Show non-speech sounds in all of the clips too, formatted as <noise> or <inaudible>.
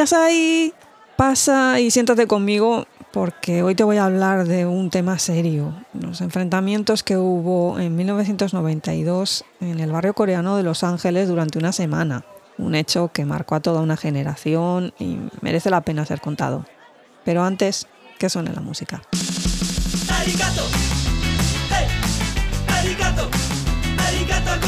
ahí, pasa y siéntate conmigo porque hoy te voy a hablar de un tema serio, los enfrentamientos que hubo en 1992 en el barrio coreano de Los Ángeles durante una semana, un hecho que marcó a toda una generación y merece la pena ser contado. Pero antes, que suene la música. Arigato. Hey. Arigato. Arigato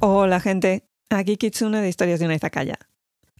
Hola gente, aquí Kitsune de Historias de una Izakaya.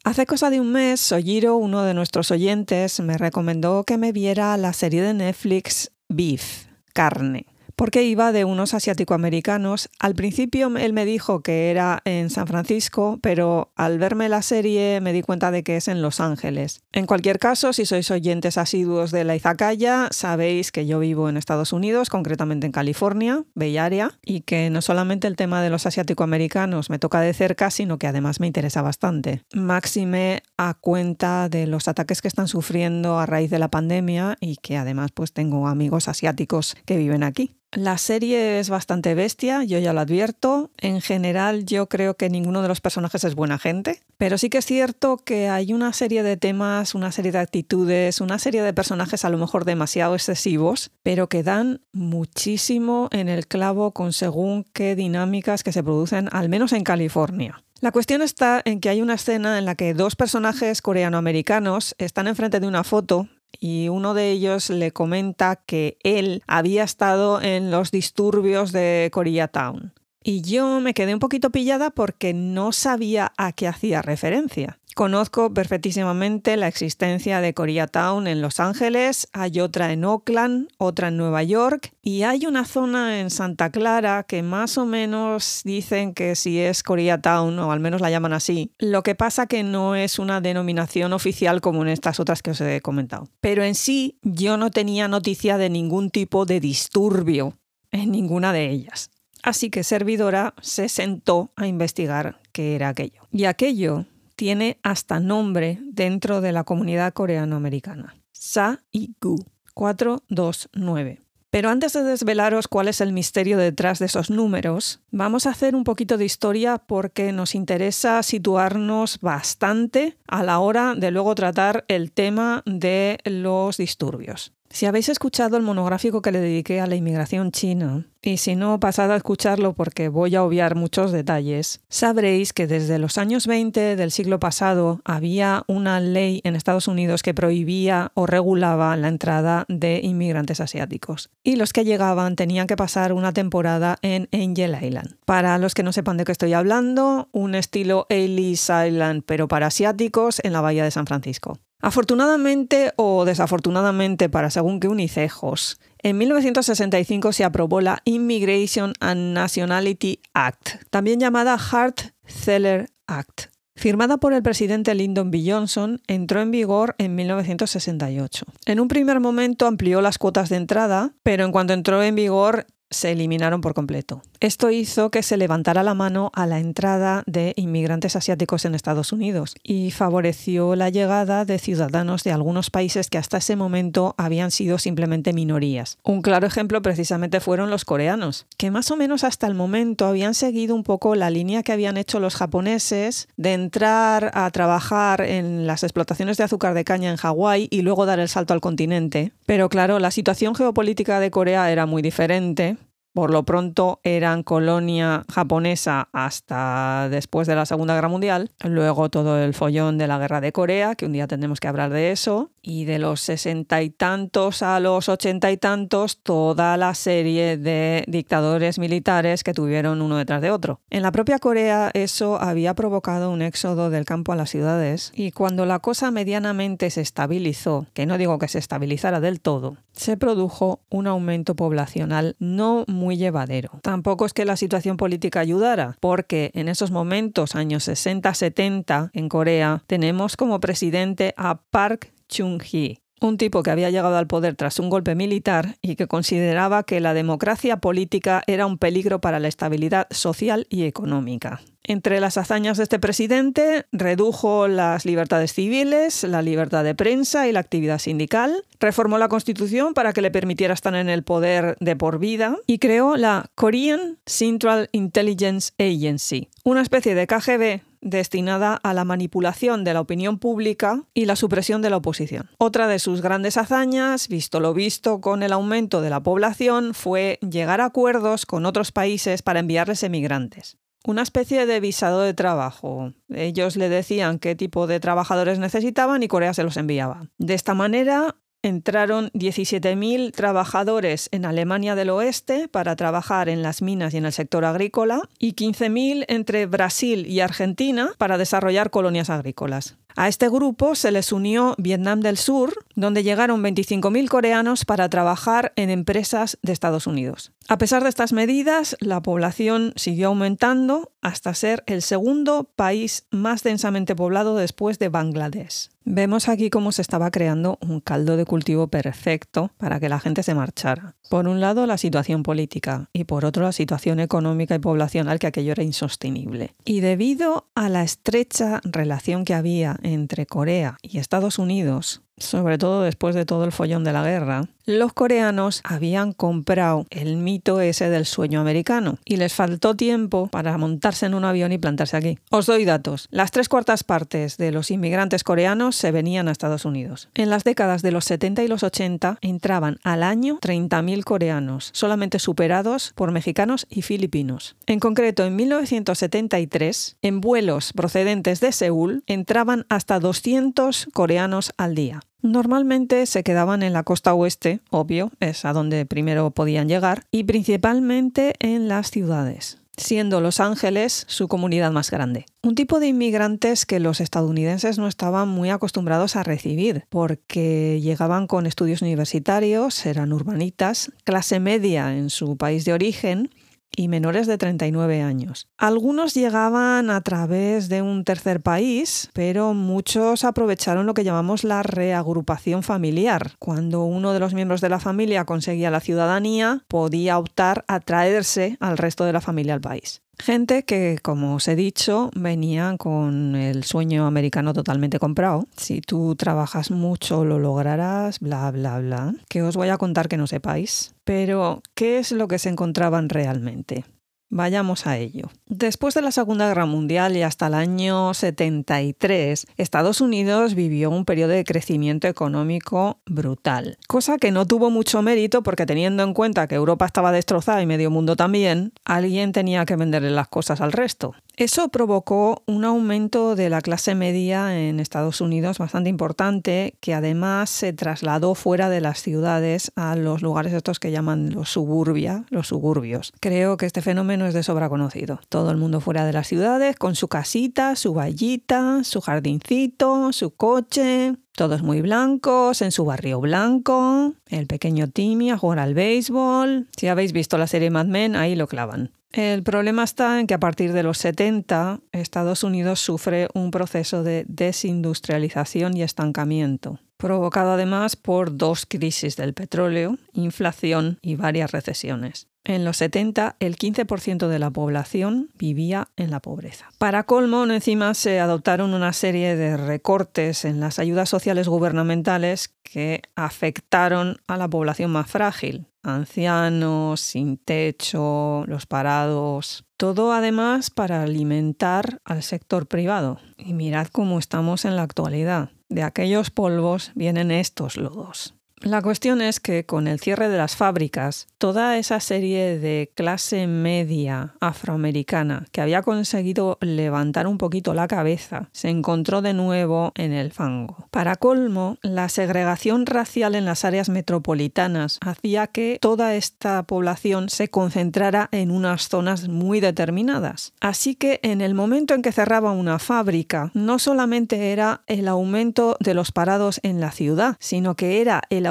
Hace cosa de un mes, Sojiro, uno de nuestros oyentes, me recomendó que me viera la serie de Netflix Beef, carne porque iba de unos asiático-americanos. Al principio él me dijo que era en San Francisco, pero al verme la serie me di cuenta de que es en Los Ángeles. En cualquier caso, si sois oyentes asiduos de la Izakaya, sabéis que yo vivo en Estados Unidos, concretamente en California, Bay Area, y que no solamente el tema de los asiático-americanos me toca de cerca, sino que además me interesa bastante. Máxime a cuenta de los ataques que están sufriendo a raíz de la pandemia y que además pues tengo amigos asiáticos que viven aquí. La serie es bastante bestia, yo ya lo advierto. En general yo creo que ninguno de los personajes es buena gente, pero sí que es cierto que hay una serie de temas, una serie de actitudes, una serie de personajes a lo mejor demasiado excesivos, pero que dan muchísimo en el clavo con según qué dinámicas que se producen, al menos en California. La cuestión está en que hay una escena en la que dos personajes coreanoamericanos están enfrente de una foto y uno de ellos le comenta que él había estado en los disturbios de Koreatown. Y yo me quedé un poquito pillada porque no sabía a qué hacía referencia. Conozco perfectísimamente la existencia de Koreatown en Los Ángeles, hay otra en Oakland, otra en Nueva York y hay una zona en Santa Clara que más o menos dicen que si es Koreatown o al menos la llaman así. Lo que pasa que no es una denominación oficial como en estas otras que os he comentado. Pero en sí yo no tenía noticia de ningún tipo de disturbio en ninguna de ellas. Así que Servidora se sentó a investigar qué era aquello. Y aquello tiene hasta nombre dentro de la comunidad coreano-americana. Sa-i-gu 429. Pero antes de desvelaros cuál es el misterio detrás de esos números, vamos a hacer un poquito de historia porque nos interesa situarnos bastante a la hora de luego tratar el tema de los disturbios. Si habéis escuchado el monográfico que le dediqué a la inmigración china, y si no, pasad a escucharlo porque voy a obviar muchos detalles, sabréis que desde los años 20 del siglo pasado había una ley en Estados Unidos que prohibía o regulaba la entrada de inmigrantes asiáticos. Y los que llegaban tenían que pasar una temporada en Angel Island. Para los que no sepan de qué estoy hablando, un estilo Ellis Island pero para asiáticos en la bahía de San Francisco. Afortunadamente o desafortunadamente para según que unicejos, en 1965 se aprobó la Immigration and Nationality Act, también llamada Hart-Celler Act. Firmada por el presidente Lyndon B. Johnson, entró en vigor en 1968. En un primer momento amplió las cuotas de entrada, pero en cuanto entró en vigor se eliminaron por completo. Esto hizo que se levantara la mano a la entrada de inmigrantes asiáticos en Estados Unidos y favoreció la llegada de ciudadanos de algunos países que hasta ese momento habían sido simplemente minorías. Un claro ejemplo precisamente fueron los coreanos, que más o menos hasta el momento habían seguido un poco la línea que habían hecho los japoneses de entrar a trabajar en las explotaciones de azúcar de caña en Hawái y luego dar el salto al continente. Pero claro, la situación geopolítica de Corea era muy diferente por lo pronto eran colonia japonesa hasta después de la Segunda Guerra Mundial. Luego todo el follón de la Guerra de Corea, que un día tendremos que hablar de eso. Y de los sesenta y tantos a los ochenta y tantos, toda la serie de dictadores militares que tuvieron uno detrás de otro. En la propia Corea eso había provocado un éxodo del campo a las ciudades. Y cuando la cosa medianamente se estabilizó, que no digo que se estabilizara del todo, se produjo un aumento poblacional no muy llevadero. Tampoco es que la situación política ayudara, porque en esos momentos, años 60-70, en Corea, tenemos como presidente a Park Chung-hee, un tipo que había llegado al poder tras un golpe militar y que consideraba que la democracia política era un peligro para la estabilidad social y económica. Entre las hazañas de este presidente, redujo las libertades civiles, la libertad de prensa y la actividad sindical, reformó la constitución para que le permitiera estar en el poder de por vida y creó la Korean Central Intelligence Agency, una especie de KGB destinada a la manipulación de la opinión pública y la supresión de la oposición. Otra de sus grandes hazañas, visto lo visto con el aumento de la población, fue llegar a acuerdos con otros países para enviarles emigrantes una especie de visado de trabajo. Ellos le decían qué tipo de trabajadores necesitaban y Corea se los enviaba. De esta manera, entraron 17.000 trabajadores en Alemania del Oeste para trabajar en las minas y en el sector agrícola y 15.000 entre Brasil y Argentina para desarrollar colonias agrícolas. A este grupo se les unió Vietnam del Sur, donde llegaron 25.000 coreanos para trabajar en empresas de Estados Unidos. A pesar de estas medidas, la población siguió aumentando hasta ser el segundo país más densamente poblado después de Bangladesh. Vemos aquí cómo se estaba creando un caldo de cultivo perfecto para que la gente se marchara. Por un lado, la situación política y por otro, la situación económica y poblacional, que aquello era insostenible. Y debido a la estrecha relación que había entre Corea y Estados Unidos, sobre todo después de todo el follón de la guerra, los coreanos habían comprado el mito ese del sueño americano y les faltó tiempo para montarse en un avión y plantarse aquí. Os doy datos. Las tres cuartas partes de los inmigrantes coreanos se venían a Estados Unidos. En las décadas de los 70 y los 80 entraban al año 30.000 coreanos, solamente superados por mexicanos y filipinos. En concreto, en 1973, en vuelos procedentes de Seúl entraban hasta 200 coreanos al día. Normalmente se quedaban en la costa oeste, obvio, es a donde primero podían llegar, y principalmente en las ciudades siendo Los Ángeles su comunidad más grande. Un tipo de inmigrantes que los estadounidenses no estaban muy acostumbrados a recibir, porque llegaban con estudios universitarios, eran urbanitas, clase media en su país de origen, y menores de 39 años. Algunos llegaban a través de un tercer país, pero muchos aprovecharon lo que llamamos la reagrupación familiar. Cuando uno de los miembros de la familia conseguía la ciudadanía, podía optar a traerse al resto de la familia al país. Gente que, como os he dicho, venían con el sueño americano totalmente comprado. Si tú trabajas mucho lo lograrás, bla, bla, bla. Que os voy a contar que no sepáis. Pero, ¿qué es lo que se encontraban realmente? Vayamos a ello. Después de la Segunda Guerra Mundial y hasta el año 73, Estados Unidos vivió un periodo de crecimiento económico brutal, cosa que no tuvo mucho mérito porque teniendo en cuenta que Europa estaba destrozada y medio mundo también, alguien tenía que venderle las cosas al resto. Eso provocó un aumento de la clase media en Estados Unidos bastante importante, que además se trasladó fuera de las ciudades a los lugares estos que llaman los suburbia, los suburbios. Creo que este fenómeno es de sobra conocido. Todo el mundo fuera de las ciudades, con su casita, su vallita, su jardincito, su coche, todos muy blancos, en su barrio blanco, el pequeño Timmy a jugar al béisbol. Si habéis visto la serie Mad Men, ahí lo clavan. El problema está en que a partir de los 70 Estados Unidos sufre un proceso de desindustrialización y estancamiento, provocado además por dos crisis del petróleo, inflación y varias recesiones. En los 70, el 15% de la población vivía en la pobreza. Para colmo, encima se adoptaron una serie de recortes en las ayudas sociales gubernamentales que afectaron a la población más frágil, ancianos, sin techo, los parados. Todo además para alimentar al sector privado. Y mirad cómo estamos en la actualidad. De aquellos polvos vienen estos lodos. La cuestión es que con el cierre de las fábricas, toda esa serie de clase media afroamericana que había conseguido levantar un poquito la cabeza se encontró de nuevo en el fango. Para colmo, la segregación racial en las áreas metropolitanas hacía que toda esta población se concentrara en unas zonas muy determinadas. Así que en el momento en que cerraba una fábrica, no solamente era el aumento de los parados en la ciudad, sino que era el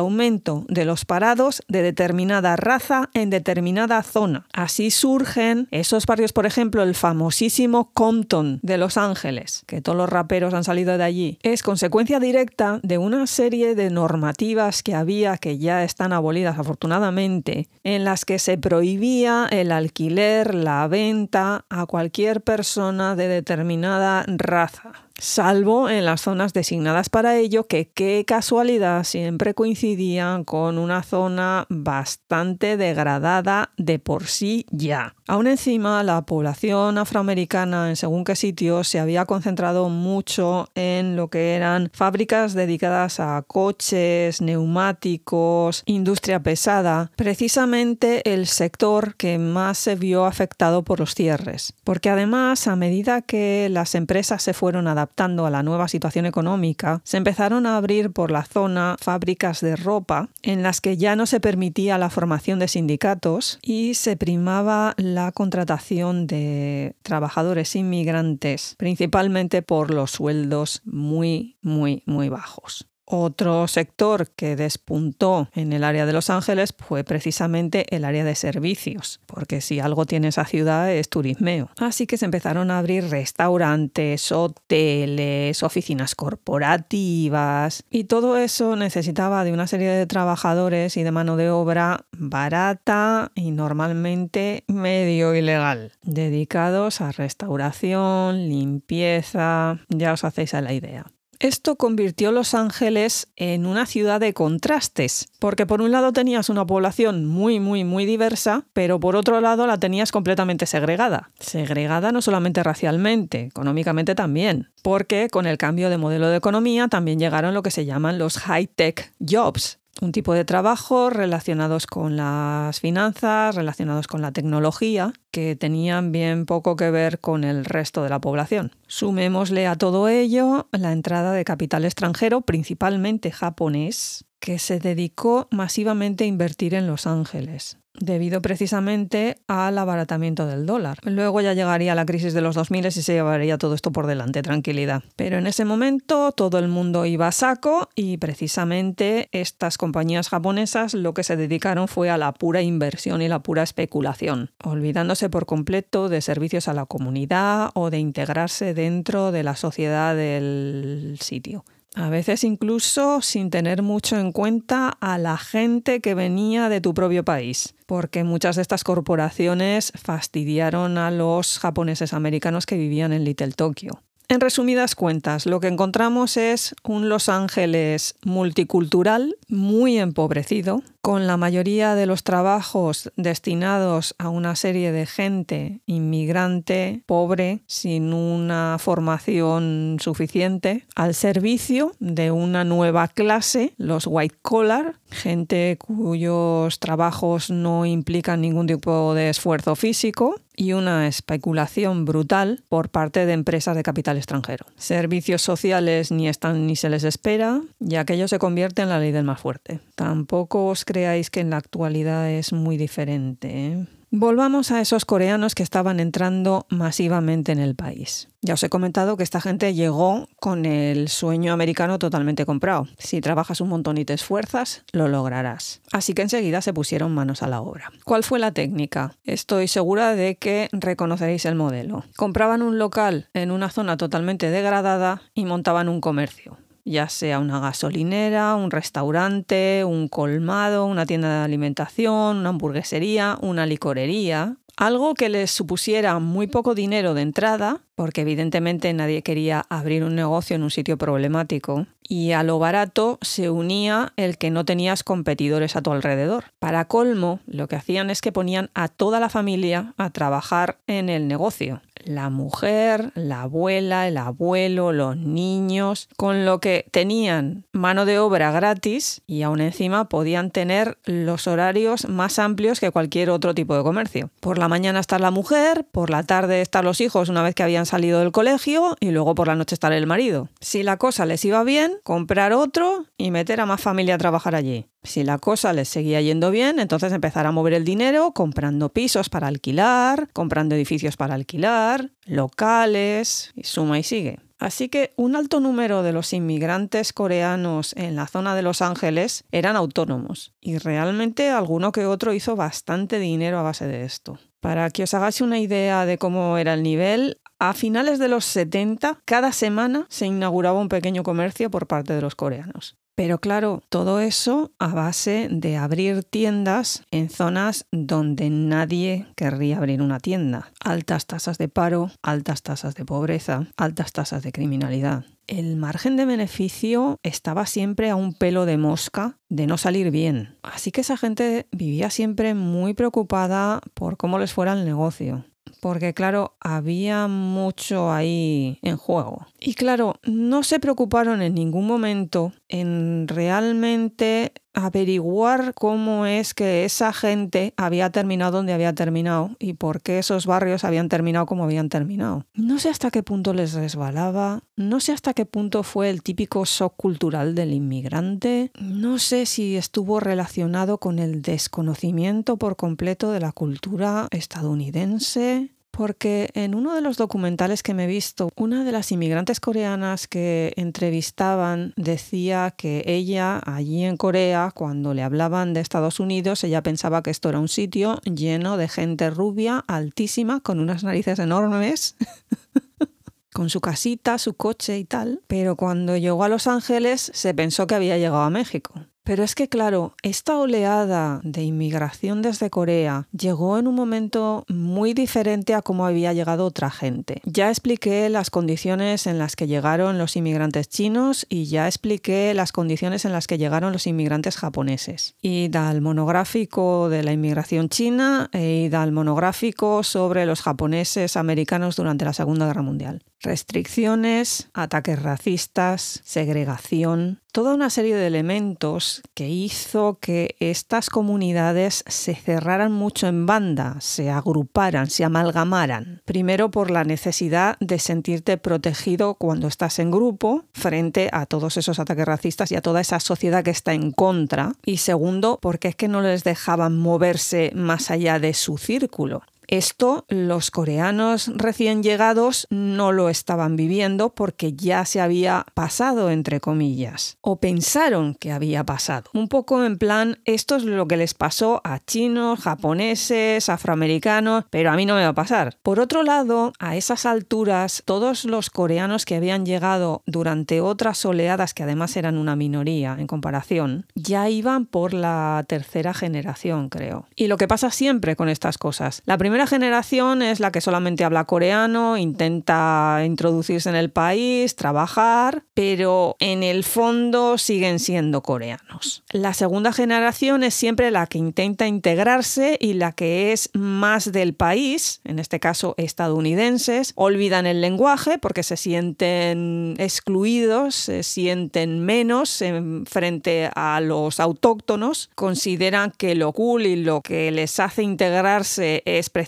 de los parados de determinada raza en determinada zona. Así surgen esos barrios, por ejemplo, el famosísimo Compton de Los Ángeles, que todos los raperos han salido de allí. Es consecuencia directa de una serie de normativas que había, que ya están abolidas afortunadamente, en las que se prohibía el alquiler, la venta a cualquier persona de determinada raza salvo en las zonas designadas para ello, que qué casualidad siempre coincidían con una zona bastante degradada de por sí ya. Aún encima, la población afroamericana en según qué sitios se había concentrado mucho en lo que eran fábricas dedicadas a coches, neumáticos, industria pesada, precisamente el sector que más se vio afectado por los cierres. Porque además, a medida que las empresas se fueron adaptando, adaptando a la nueva situación económica, se empezaron a abrir por la zona fábricas de ropa en las que ya no se permitía la formación de sindicatos y se primaba la contratación de trabajadores inmigrantes, principalmente por los sueldos muy, muy, muy bajos. Otro sector que despuntó en el área de Los Ángeles fue precisamente el área de servicios, porque si algo tiene esa ciudad es turismeo. Así que se empezaron a abrir restaurantes, hoteles, oficinas corporativas y todo eso necesitaba de una serie de trabajadores y de mano de obra barata y normalmente medio ilegal, dedicados a restauración, limpieza, ya os hacéis a la idea. Esto convirtió Los Ángeles en una ciudad de contrastes, porque por un lado tenías una población muy, muy, muy diversa, pero por otro lado la tenías completamente segregada. Segregada no solamente racialmente, económicamente también, porque con el cambio de modelo de economía también llegaron lo que se llaman los high-tech jobs, un tipo de trabajo relacionados con las finanzas, relacionados con la tecnología, que tenían bien poco que ver con el resto de la población. Sumémosle a todo ello la entrada de capital extranjero, principalmente japonés, que se dedicó masivamente a invertir en Los Ángeles debido precisamente al abaratamiento del dólar. Luego ya llegaría la crisis de los 2000 y se llevaría todo esto por delante, tranquilidad. Pero en ese momento todo el mundo iba a saco y precisamente estas compañías japonesas lo que se dedicaron fue a la pura inversión y la pura especulación, olvidándose por completo de servicios a la comunidad o de integrarse dentro de la sociedad del sitio a veces incluso sin tener mucho en cuenta a la gente que venía de tu propio país, porque muchas de estas corporaciones fastidiaron a los japoneses americanos que vivían en Little Tokyo. En resumidas cuentas, lo que encontramos es un Los Ángeles multicultural, muy empobrecido, con la mayoría de los trabajos destinados a una serie de gente inmigrante, pobre, sin una formación suficiente, al servicio de una nueva clase, los white collar, gente cuyos trabajos no implican ningún tipo de esfuerzo físico y una especulación brutal por parte de empresas de capital extranjero. Servicios sociales ni están ni se les espera y aquello se convierte en la ley del más fuerte. Tampoco os creáis que en la actualidad es muy diferente. ¿eh? Volvamos a esos coreanos que estaban entrando masivamente en el país. Ya os he comentado que esta gente llegó con el sueño americano totalmente comprado. Si trabajas un montón y te esfuerzas, lo lograrás. Así que enseguida se pusieron manos a la obra. ¿Cuál fue la técnica? Estoy segura de que reconoceréis el modelo. Compraban un local en una zona totalmente degradada y montaban un comercio ya sea una gasolinera, un restaurante, un colmado, una tienda de alimentación, una hamburguesería, una licorería, algo que les supusiera muy poco dinero de entrada, porque evidentemente nadie quería abrir un negocio en un sitio problemático, y a lo barato se unía el que no tenías competidores a tu alrededor. Para colmo, lo que hacían es que ponían a toda la familia a trabajar en el negocio la mujer, la abuela, el abuelo, los niños, con lo que tenían mano de obra gratis y aún encima podían tener los horarios más amplios que cualquier otro tipo de comercio. Por la mañana estar la mujer, por la tarde estar los hijos una vez que habían salido del colegio y luego por la noche estar el marido. Si la cosa les iba bien, comprar otro y meter a más familia a trabajar allí. Si la cosa les seguía yendo bien, entonces empezar a mover el dinero comprando pisos para alquilar, comprando edificios para alquilar, locales, y suma y sigue. Así que un alto número de los inmigrantes coreanos en la zona de Los Ángeles eran autónomos y realmente alguno que otro hizo bastante dinero a base de esto. Para que os hagáis una idea de cómo era el nivel, a finales de los 70, cada semana se inauguraba un pequeño comercio por parte de los coreanos. Pero claro, todo eso a base de abrir tiendas en zonas donde nadie querría abrir una tienda. Altas tasas de paro, altas tasas de pobreza, altas tasas de criminalidad. El margen de beneficio estaba siempre a un pelo de mosca de no salir bien. Así que esa gente vivía siempre muy preocupada por cómo les fuera el negocio porque claro, había mucho ahí en juego. Y claro, no se preocuparon en ningún momento en realmente averiguar cómo es que esa gente había terminado donde había terminado y por qué esos barrios habían terminado como habían terminado. No sé hasta qué punto les resbalaba, no sé hasta qué punto fue el típico shock cultural del inmigrante, no sé si estuvo relacionado con el desconocimiento por completo de la cultura estadounidense, porque en uno de los documentales que me he visto, una de las inmigrantes coreanas que entrevistaban decía que ella allí en Corea, cuando le hablaban de Estados Unidos, ella pensaba que esto era un sitio lleno de gente rubia, altísima, con unas narices enormes. <laughs> con su casita, su coche y tal, pero cuando llegó a Los Ángeles se pensó que había llegado a México. Pero es que, claro, esta oleada de inmigración desde Corea llegó en un momento muy diferente a cómo había llegado otra gente. Ya expliqué las condiciones en las que llegaron los inmigrantes chinos y ya expliqué las condiciones en las que llegaron los inmigrantes japoneses. Y da el monográfico de la inmigración china e da el monográfico sobre los japoneses americanos durante la Segunda Guerra Mundial. Restricciones, ataques racistas, segregación, toda una serie de elementos que hizo que estas comunidades se cerraran mucho en banda, se agruparan, se amalgamaran. Primero por la necesidad de sentirte protegido cuando estás en grupo frente a todos esos ataques racistas y a toda esa sociedad que está en contra. Y segundo, porque es que no les dejaban moverse más allá de su círculo. Esto los coreanos recién llegados no lo estaban viviendo porque ya se había pasado, entre comillas, o pensaron que había pasado. Un poco en plan, esto es lo que les pasó a chinos, japoneses, afroamericanos, pero a mí no me va a pasar. Por otro lado, a esas alturas, todos los coreanos que habían llegado durante otras oleadas, que además eran una minoría en comparación, ya iban por la tercera generación, creo. Y lo que pasa siempre con estas cosas, la primera primera generación es la que solamente habla coreano, intenta introducirse en el país, trabajar, pero en el fondo siguen siendo coreanos. La segunda generación es siempre la que intenta integrarse y la que es más del país, en este caso estadounidenses, olvidan el lenguaje porque se sienten excluidos, se sienten menos en frente a los autóctonos, consideran que lo cool y lo que les hace integrarse es precisamente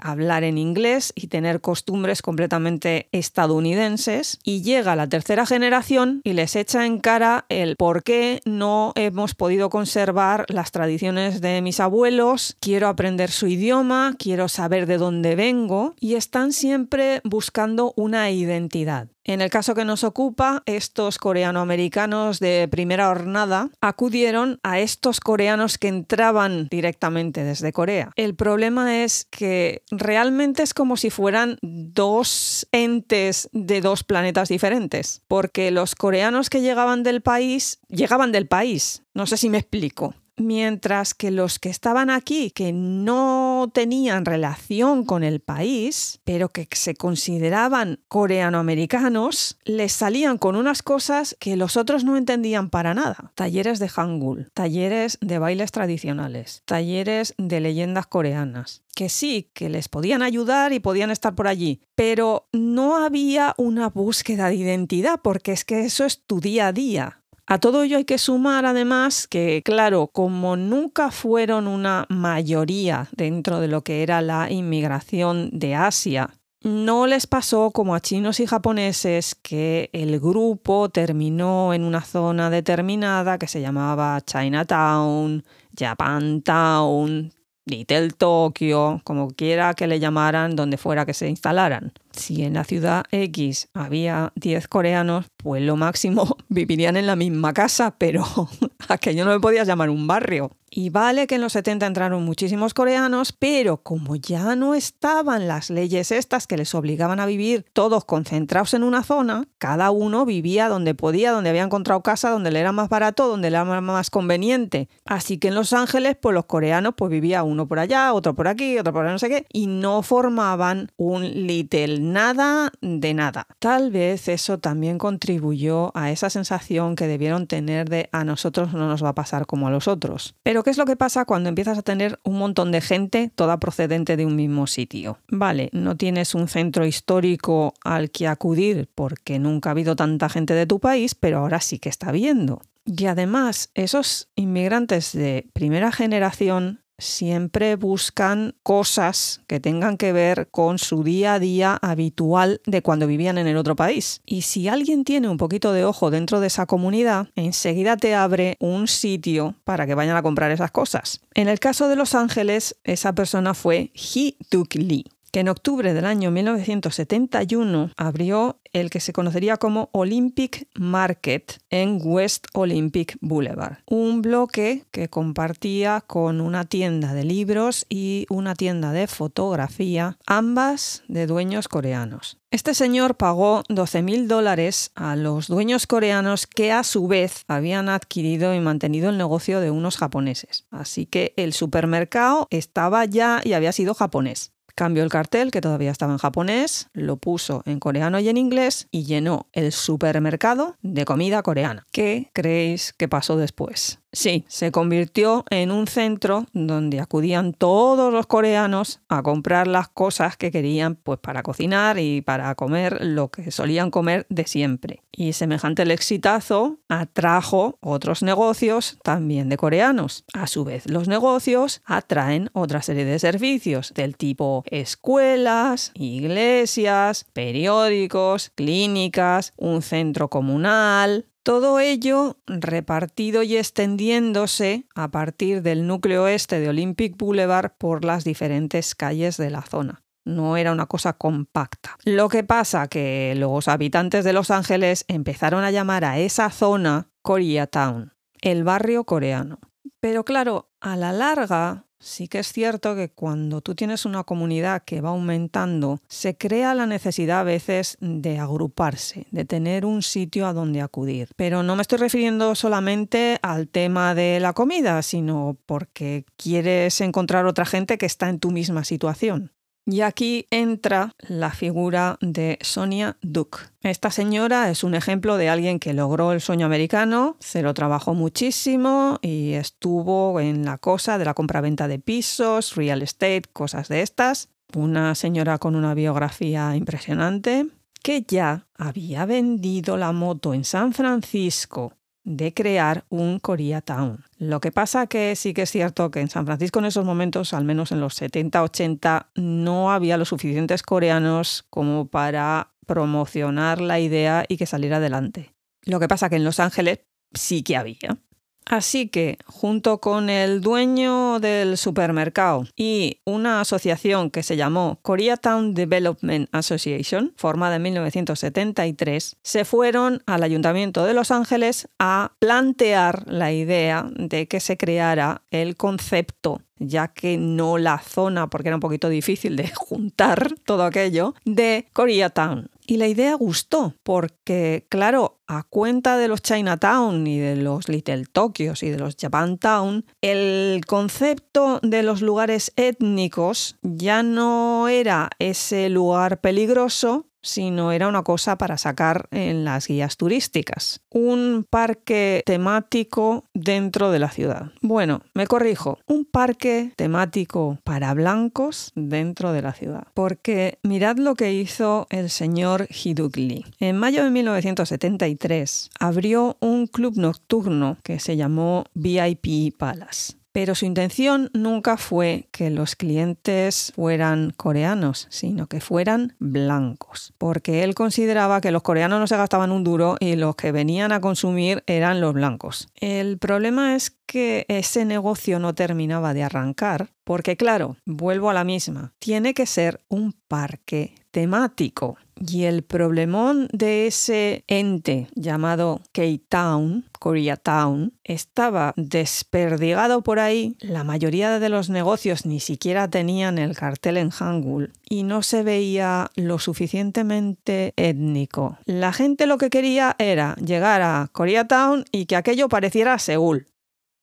hablar en inglés y tener costumbres completamente estadounidenses. Y llega la tercera generación y les echa en cara el por qué no hemos podido conservar las tradiciones de mis abuelos, quiero aprender su idioma, quiero saber de dónde vengo y están siempre buscando una identidad. En el caso que nos ocupa, estos coreanoamericanos de primera jornada acudieron a estos coreanos que entraban directamente desde Corea. El problema es que realmente es como si fueran dos entes de dos planetas diferentes, porque los coreanos que llegaban del país, llegaban del país. No sé si me explico mientras que los que estaban aquí, que no tenían relación con el país, pero que se consideraban coreanoamericanos, les salían con unas cosas que los otros no entendían para nada. Talleres de hangul, talleres de bailes tradicionales, talleres de leyendas coreanas, que sí, que les podían ayudar y podían estar por allí, pero no había una búsqueda de identidad, porque es que eso es tu día a día. A todo ello hay que sumar además que, claro, como nunca fueron una mayoría dentro de lo que era la inmigración de Asia, no les pasó como a chinos y japoneses que el grupo terminó en una zona determinada que se llamaba Chinatown, Japantown, Little Tokyo, como quiera que le llamaran, donde fuera que se instalaran. Si en la ciudad X había 10 coreanos, pues lo máximo <laughs> vivirían en la misma casa, pero <laughs> aquello no le podías llamar un barrio. Y vale que en los 70 entraron muchísimos coreanos, pero como ya no estaban las leyes estas que les obligaban a vivir todos concentrados en una zona, cada uno vivía donde podía, donde había encontrado casa, donde le era más barato, donde le era más conveniente. Así que en Los Ángeles, pues los coreanos, pues vivía uno por allá, otro por aquí, otro por no sé qué, y no formaban un little nada de nada. Tal vez eso también contribuyó a esa sensación que debieron tener de a nosotros no nos va a pasar como a los otros. Pero ¿qué es lo que pasa cuando empiezas a tener un montón de gente toda procedente de un mismo sitio? Vale, no tienes un centro histórico al que acudir porque nunca ha habido tanta gente de tu país, pero ahora sí que está habiendo. Y además, esos inmigrantes de primera generación siempre buscan cosas que tengan que ver con su día a día habitual de cuando vivían en el otro país. Y si alguien tiene un poquito de ojo dentro de esa comunidad, enseguida te abre un sitio para que vayan a comprar esas cosas. En el caso de Los Ángeles, esa persona fue Hee Duk Lee que en octubre del año 1971 abrió el que se conocería como Olympic Market en West Olympic Boulevard, un bloque que compartía con una tienda de libros y una tienda de fotografía, ambas de dueños coreanos. Este señor pagó 12 mil dólares a los dueños coreanos que a su vez habían adquirido y mantenido el negocio de unos japoneses. Así que el supermercado estaba ya y había sido japonés. Cambió el cartel, que todavía estaba en japonés, lo puso en coreano y en inglés y llenó el supermercado de comida coreana. ¿Qué creéis que pasó después? Sí, se convirtió en un centro donde acudían todos los coreanos a comprar las cosas que querían pues para cocinar y para comer lo que solían comer de siempre. Y semejante el exitazo atrajo otros negocios también de coreanos. A su vez, los negocios atraen otra serie de servicios del tipo escuelas, iglesias, periódicos, clínicas, un centro comunal, todo ello repartido y extendiéndose a partir del núcleo este de Olympic Boulevard por las diferentes calles de la zona. No era una cosa compacta. Lo que pasa que los habitantes de Los Ángeles empezaron a llamar a esa zona Koreatown, el barrio coreano. Pero claro, a la larga Sí que es cierto que cuando tú tienes una comunidad que va aumentando, se crea la necesidad a veces de agruparse, de tener un sitio a donde acudir. Pero no me estoy refiriendo solamente al tema de la comida, sino porque quieres encontrar otra gente que está en tu misma situación. Y aquí entra la figura de Sonia Duke. Esta señora es un ejemplo de alguien que logró el sueño americano, se lo trabajó muchísimo y estuvo en la cosa de la compraventa de pisos, real estate, cosas de estas. Una señora con una biografía impresionante que ya había vendido la moto en San Francisco de crear un Koreatown. Lo que pasa que sí que es cierto que en San Francisco en esos momentos, al menos en los 70-80, no había los suficientes coreanos como para promocionar la idea y que saliera adelante. Lo que pasa que en Los Ángeles sí que había. Así que, junto con el dueño del supermercado y una asociación que se llamó Koreatown Development Association, formada en 1973, se fueron al Ayuntamiento de Los Ángeles a plantear la idea de que se creara el concepto ya que no la zona, porque era un poquito difícil de juntar <laughs> todo aquello, de Koreatown. Y la idea gustó, porque claro, a cuenta de los Chinatown y de los Little Tokios y de los Japantown, el concepto de los lugares étnicos ya no era ese lugar peligroso, sino era una cosa para sacar en las guías turísticas. Un parque temático dentro de la ciudad. Bueno, me corrijo, un parque temático para blancos dentro de la ciudad. Porque mirad lo que hizo el señor Hiduk Lee. En mayo de 1973 abrió un club nocturno que se llamó VIP Palace. Pero su intención nunca fue que los clientes fueran coreanos, sino que fueran blancos, porque él consideraba que los coreanos no se gastaban un duro y los que venían a consumir eran los blancos. El problema es que ese negocio no terminaba de arrancar, porque claro, vuelvo a la misma, tiene que ser un parque temático. Y el problemón de ese ente llamado K-Town, Koreatown, estaba desperdigado por ahí. La mayoría de los negocios ni siquiera tenían el cartel en Hangul y no se veía lo suficientemente étnico. La gente lo que quería era llegar a Koreatown y que aquello pareciera Seúl.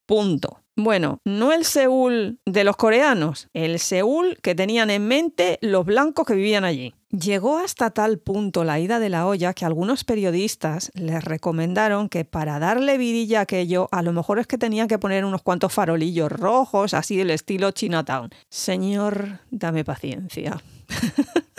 Punto. Bueno, no el Seúl de los coreanos, el Seúl que tenían en mente los blancos que vivían allí. Llegó hasta tal punto la ida de la olla que algunos periodistas les recomendaron que para darle vidilla a aquello, a lo mejor es que tenían que poner unos cuantos farolillos rojos, así del estilo Chinatown. Señor, dame paciencia. <laughs>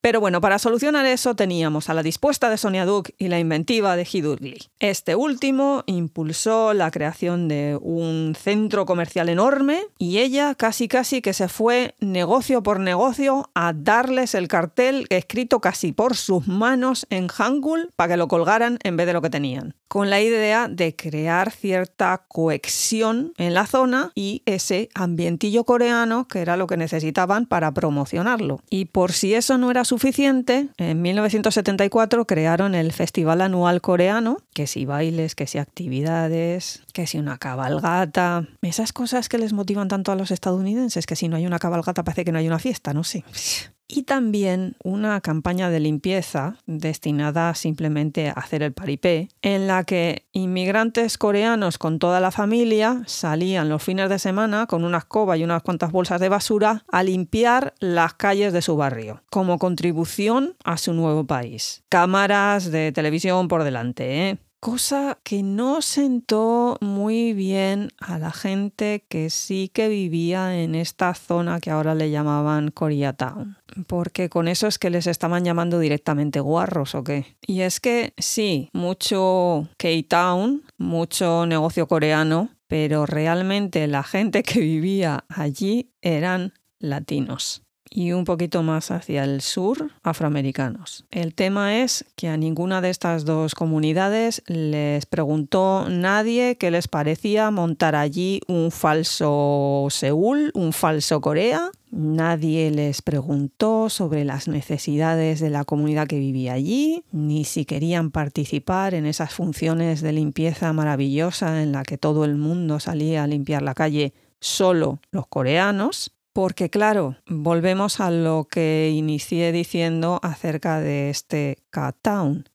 Pero bueno, para solucionar eso teníamos a la dispuesta de Sonia Duke y la inventiva de. Lee. Este último impulsó la creación de un centro comercial enorme y ella casi casi que se fue negocio por negocio a darles el cartel escrito casi por sus manos en Hangul para que lo colgaran en vez de lo que tenían. Con la idea de crear cierta cohesión en la zona y ese ambientillo coreano que era lo que necesitaban para promocionarlo. Y por si eso no era suficiente, en 1974 crearon el Festival Anual Coreano, que si bailes, que si actividades, que si una cabalgata, esas cosas que les motivan tanto a los estadounidenses, que si no hay una cabalgata parece que no hay una fiesta, no sé y también una campaña de limpieza destinada simplemente a hacer el paripé, en la que inmigrantes coreanos con toda la familia salían los fines de semana con una escoba y unas cuantas bolsas de basura a limpiar las calles de su barrio, como contribución a su nuevo país. Cámaras de televisión por delante, ¿eh? Cosa que no sentó muy bien a la gente que sí que vivía en esta zona que ahora le llamaban Koreatown. Porque con eso es que les estaban llamando directamente guarros o qué. Y es que sí, mucho K-Town, mucho negocio coreano, pero realmente la gente que vivía allí eran latinos y un poquito más hacia el sur afroamericanos. El tema es que a ninguna de estas dos comunidades les preguntó nadie qué les parecía montar allí un falso Seúl, un falso Corea. Nadie les preguntó sobre las necesidades de la comunidad que vivía allí, ni si querían participar en esas funciones de limpieza maravillosa en la que todo el mundo salía a limpiar la calle, solo los coreanos. Porque claro, volvemos a lo que inicié diciendo acerca de este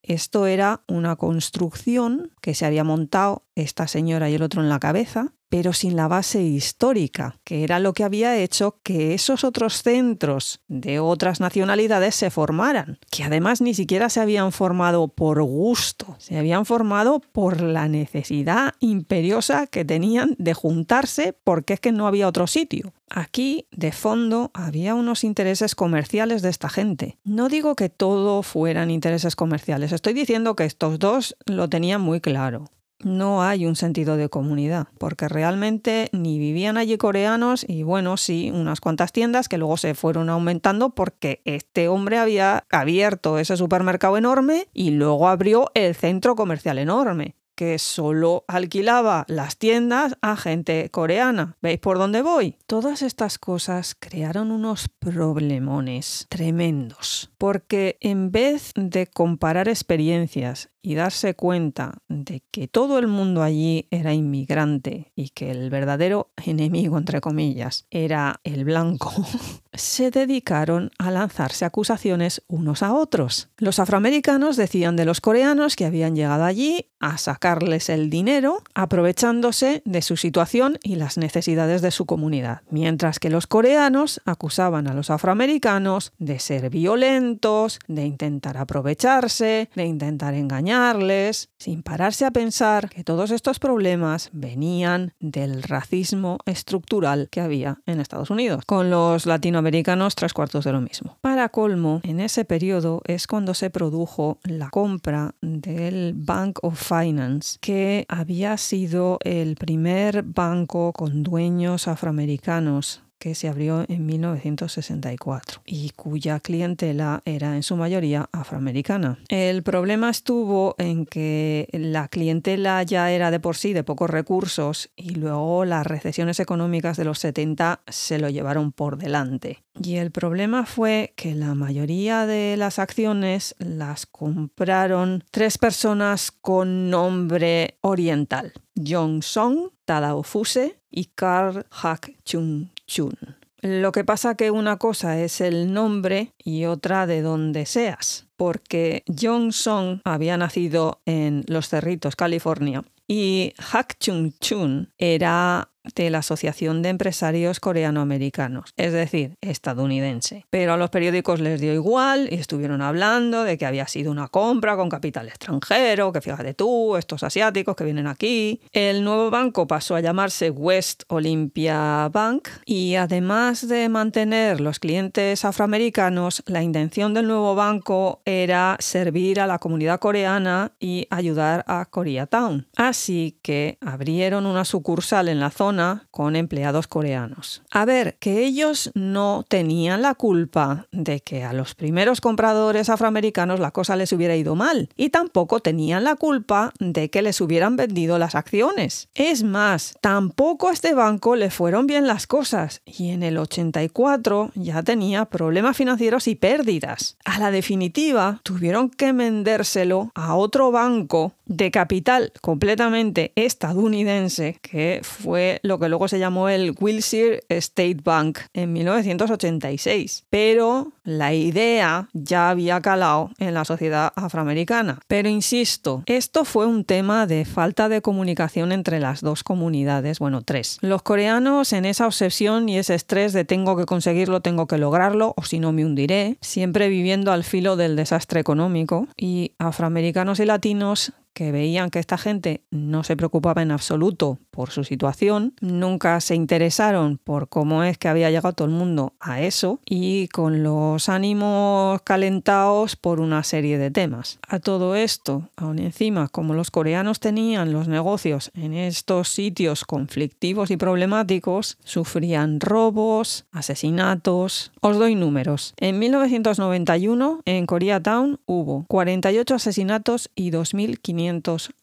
Esto era una construcción que se había montado esta señora y el otro en la cabeza pero sin la base histórica, que era lo que había hecho que esos otros centros de otras nacionalidades se formaran, que además ni siquiera se habían formado por gusto, se habían formado por la necesidad imperiosa que tenían de juntarse porque es que no había otro sitio. Aquí, de fondo, había unos intereses comerciales de esta gente. No digo que todo fueran intereses comerciales, estoy diciendo que estos dos lo tenían muy claro. No hay un sentido de comunidad, porque realmente ni vivían allí coreanos y bueno, sí, unas cuantas tiendas que luego se fueron aumentando porque este hombre había abierto ese supermercado enorme y luego abrió el centro comercial enorme que solo alquilaba las tiendas a gente coreana. ¿Veis por dónde voy? Todas estas cosas crearon unos problemones tremendos, porque en vez de comparar experiencias y darse cuenta de que todo el mundo allí era inmigrante y que el verdadero enemigo, entre comillas, era el blanco, <laughs> se dedicaron a lanzarse acusaciones unos a otros. Los afroamericanos decían de los coreanos que habían llegado allí a sacarles el dinero, aprovechándose de su situación y las necesidades de su comunidad, mientras que los coreanos acusaban a los afroamericanos de ser violentos, de intentar aprovecharse, de intentar engañar sin pararse a pensar que todos estos problemas venían del racismo estructural que había en Estados Unidos. Con los latinoamericanos, tres cuartos de lo mismo. Para colmo, en ese periodo es cuando se produjo la compra del Bank of Finance, que había sido el primer banco con dueños afroamericanos que se abrió en 1964 y cuya clientela era en su mayoría afroamericana. El problema estuvo en que la clientela ya era de por sí de pocos recursos y luego las recesiones económicas de los 70 se lo llevaron por delante. Y el problema fue que la mayoría de las acciones las compraron tres personas con nombre oriental. Jong Song, Tadao Fuse y Karl Hak Chung Lo que pasa que una cosa es el nombre y otra de donde seas, porque Jong Song había nacido en Los Cerritos, California, y Hak Chung Chun era de la Asociación de Empresarios Coreano-Americanos, es decir, estadounidense. Pero a los periódicos les dio igual y estuvieron hablando de que había sido una compra con capital extranjero, que fíjate tú, estos asiáticos que vienen aquí. El nuevo banco pasó a llamarse West Olympia Bank y además de mantener los clientes afroamericanos, la intención del nuevo banco era servir a la comunidad coreana y ayudar a Koreatown. Así que abrieron una sucursal en la zona con empleados coreanos. A ver, que ellos no tenían la culpa de que a los primeros compradores afroamericanos la cosa les hubiera ido mal y tampoco tenían la culpa de que les hubieran vendido las acciones. Es más, tampoco a este banco le fueron bien las cosas y en el 84 ya tenía problemas financieros y pérdidas. A la definitiva, tuvieron que vendérselo a otro banco de capital completamente estadounidense, que fue lo que luego se llamó el Wilshire State Bank en 1986. Pero la idea ya había calado en la sociedad afroamericana. Pero insisto, esto fue un tema de falta de comunicación entre las dos comunidades, bueno, tres. Los coreanos en esa obsesión y ese estrés de tengo que conseguirlo, tengo que lograrlo, o si no me hundiré, siempre viviendo al filo del desastre económico, y afroamericanos y latinos que veían que esta gente no se preocupaba en absoluto por su situación, nunca se interesaron por cómo es que había llegado todo el mundo a eso y con los ánimos calentados por una serie de temas. A todo esto, aún encima, como los coreanos tenían los negocios en estos sitios conflictivos y problemáticos, sufrían robos, asesinatos. Os doy números. En 1991, en Koreatown hubo 48 asesinatos y 2.500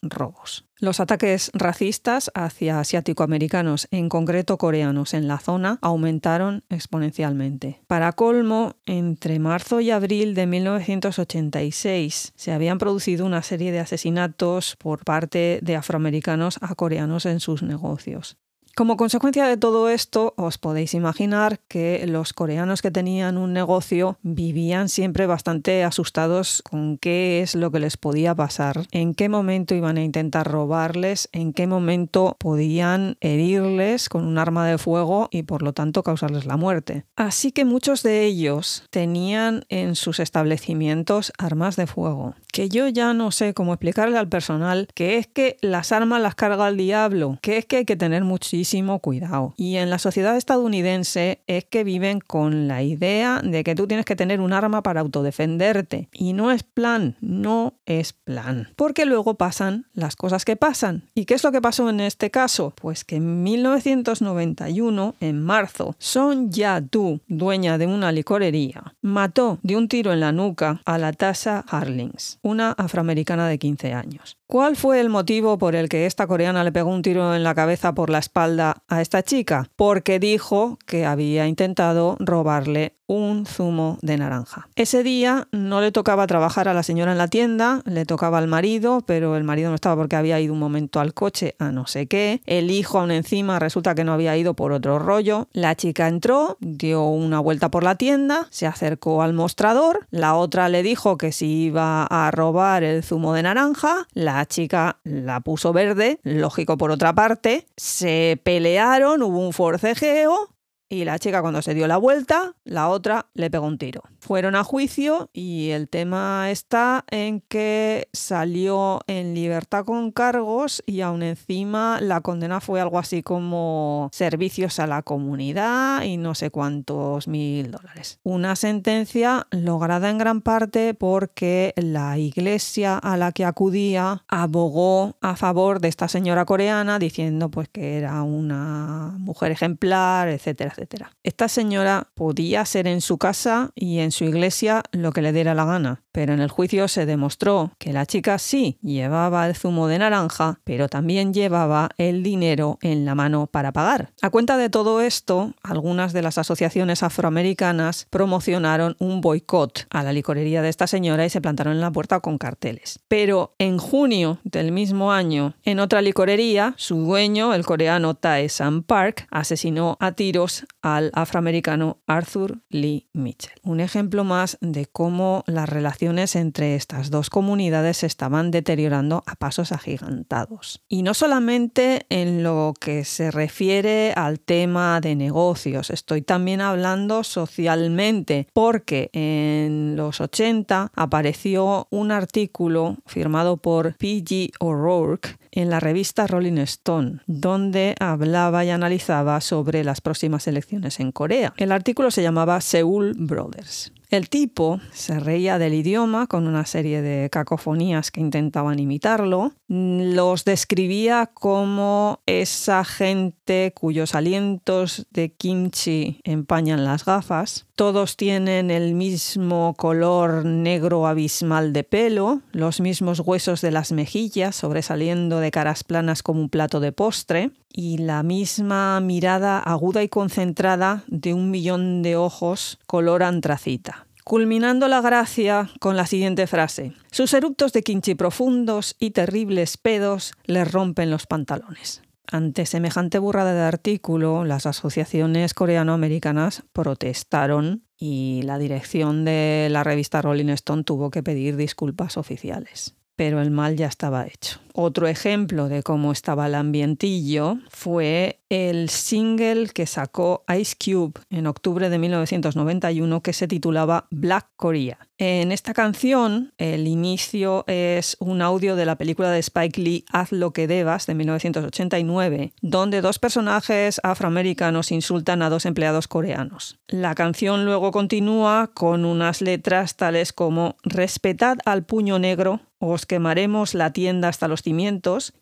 robos. Los ataques racistas hacia asiático-americanos, en concreto coreanos, en la zona aumentaron exponencialmente. Para colmo, entre marzo y abril de 1986 se habían producido una serie de asesinatos por parte de afroamericanos a coreanos en sus negocios. Como consecuencia de todo esto, os podéis imaginar que los coreanos que tenían un negocio vivían siempre bastante asustados con qué es lo que les podía pasar, en qué momento iban a intentar robarles, en qué momento podían herirles con un arma de fuego y por lo tanto causarles la muerte. Así que muchos de ellos tenían en sus establecimientos armas de fuego, que yo ya no sé cómo explicarle al personal que es que las armas las carga el diablo, que es que hay que tener muchísimo cuidado. Y en la sociedad estadounidense es que viven con la idea de que tú tienes que tener un arma para autodefenderte. Y no es plan, no es plan. Porque luego pasan las cosas que pasan. ¿Y qué es lo que pasó en este caso? Pues que en 1991, en marzo, Son Ya-tu, dueña de una licorería, mató de un tiro en la nuca a la Tasha Harlings, una afroamericana de 15 años. ¿Cuál fue el motivo por el que esta coreana le pegó un tiro en la cabeza por la espalda a esta chica? Porque dijo que había intentado robarle un zumo de naranja. Ese día no le tocaba trabajar a la señora en la tienda, le tocaba al marido, pero el marido no estaba porque había ido un momento al coche a no sé qué. El hijo aún encima resulta que no había ido por otro rollo. La chica entró, dio una vuelta por la tienda, se acercó al mostrador, la otra le dijo que si iba a robar el zumo de naranja, la chica la puso verde, lógico por otra parte, se pelearon, hubo un forcejeo, y la chica cuando se dio la vuelta, la otra le pegó un tiro. Fueron a juicio y el tema está en que salió en libertad con cargos y aún encima la condena fue algo así como servicios a la comunidad y no sé cuántos mil dólares. Una sentencia lograda en gran parte porque la iglesia a la que acudía abogó a favor de esta señora coreana diciendo pues que era una mujer ejemplar, etcétera, Esta señora podía ser en su casa y en su iglesia lo que le diera la gana, pero en el juicio se demostró que la chica sí llevaba el zumo de naranja, pero también llevaba el dinero en la mano para pagar. A cuenta de todo esto, algunas de las asociaciones afroamericanas promocionaron un boicot a la licorería de esta señora y se plantaron en la puerta con carteles. Pero en junio del mismo año, en otra licorería, su dueño, el coreano Tae San Park, asesinó a tiros al afroamericano Arthur Lee Mitchell. Un ejemplo más de cómo las relaciones entre estas dos comunidades se estaban deteriorando a pasos agigantados. Y no solamente en lo que se refiere al tema de negocios, estoy también hablando socialmente, porque en los 80 apareció un artículo firmado por P.G. O'Rourke en la revista Rolling Stone, donde hablaba y analizaba sobre las próximas elecciones en Corea. El artículo se llamaba Seoul Brothers. El tipo se reía del idioma con una serie de cacofonías que intentaban imitarlo. Los describía como esa gente cuyos alientos de kimchi empañan las gafas. Todos tienen el mismo color negro abismal de pelo, los mismos huesos de las mejillas sobresaliendo de caras planas como un plato de postre y la misma mirada aguda y concentrada de un millón de ojos color antracita. Culminando la gracia con la siguiente frase. Sus eructos de quinchi profundos y terribles pedos les rompen los pantalones. Ante semejante burrada de artículo, las asociaciones coreano-americanas protestaron y la dirección de la revista Rolling Stone tuvo que pedir disculpas oficiales. Pero el mal ya estaba hecho. Otro ejemplo de cómo estaba el ambientillo fue el single que sacó Ice Cube en octubre de 1991 que se titulaba Black Korea. En esta canción el inicio es un audio de la película de Spike Lee Haz lo que debas de 1989, donde dos personajes afroamericanos insultan a dos empleados coreanos. La canción luego continúa con unas letras tales como Respetad al puño negro, os quemaremos la tienda hasta los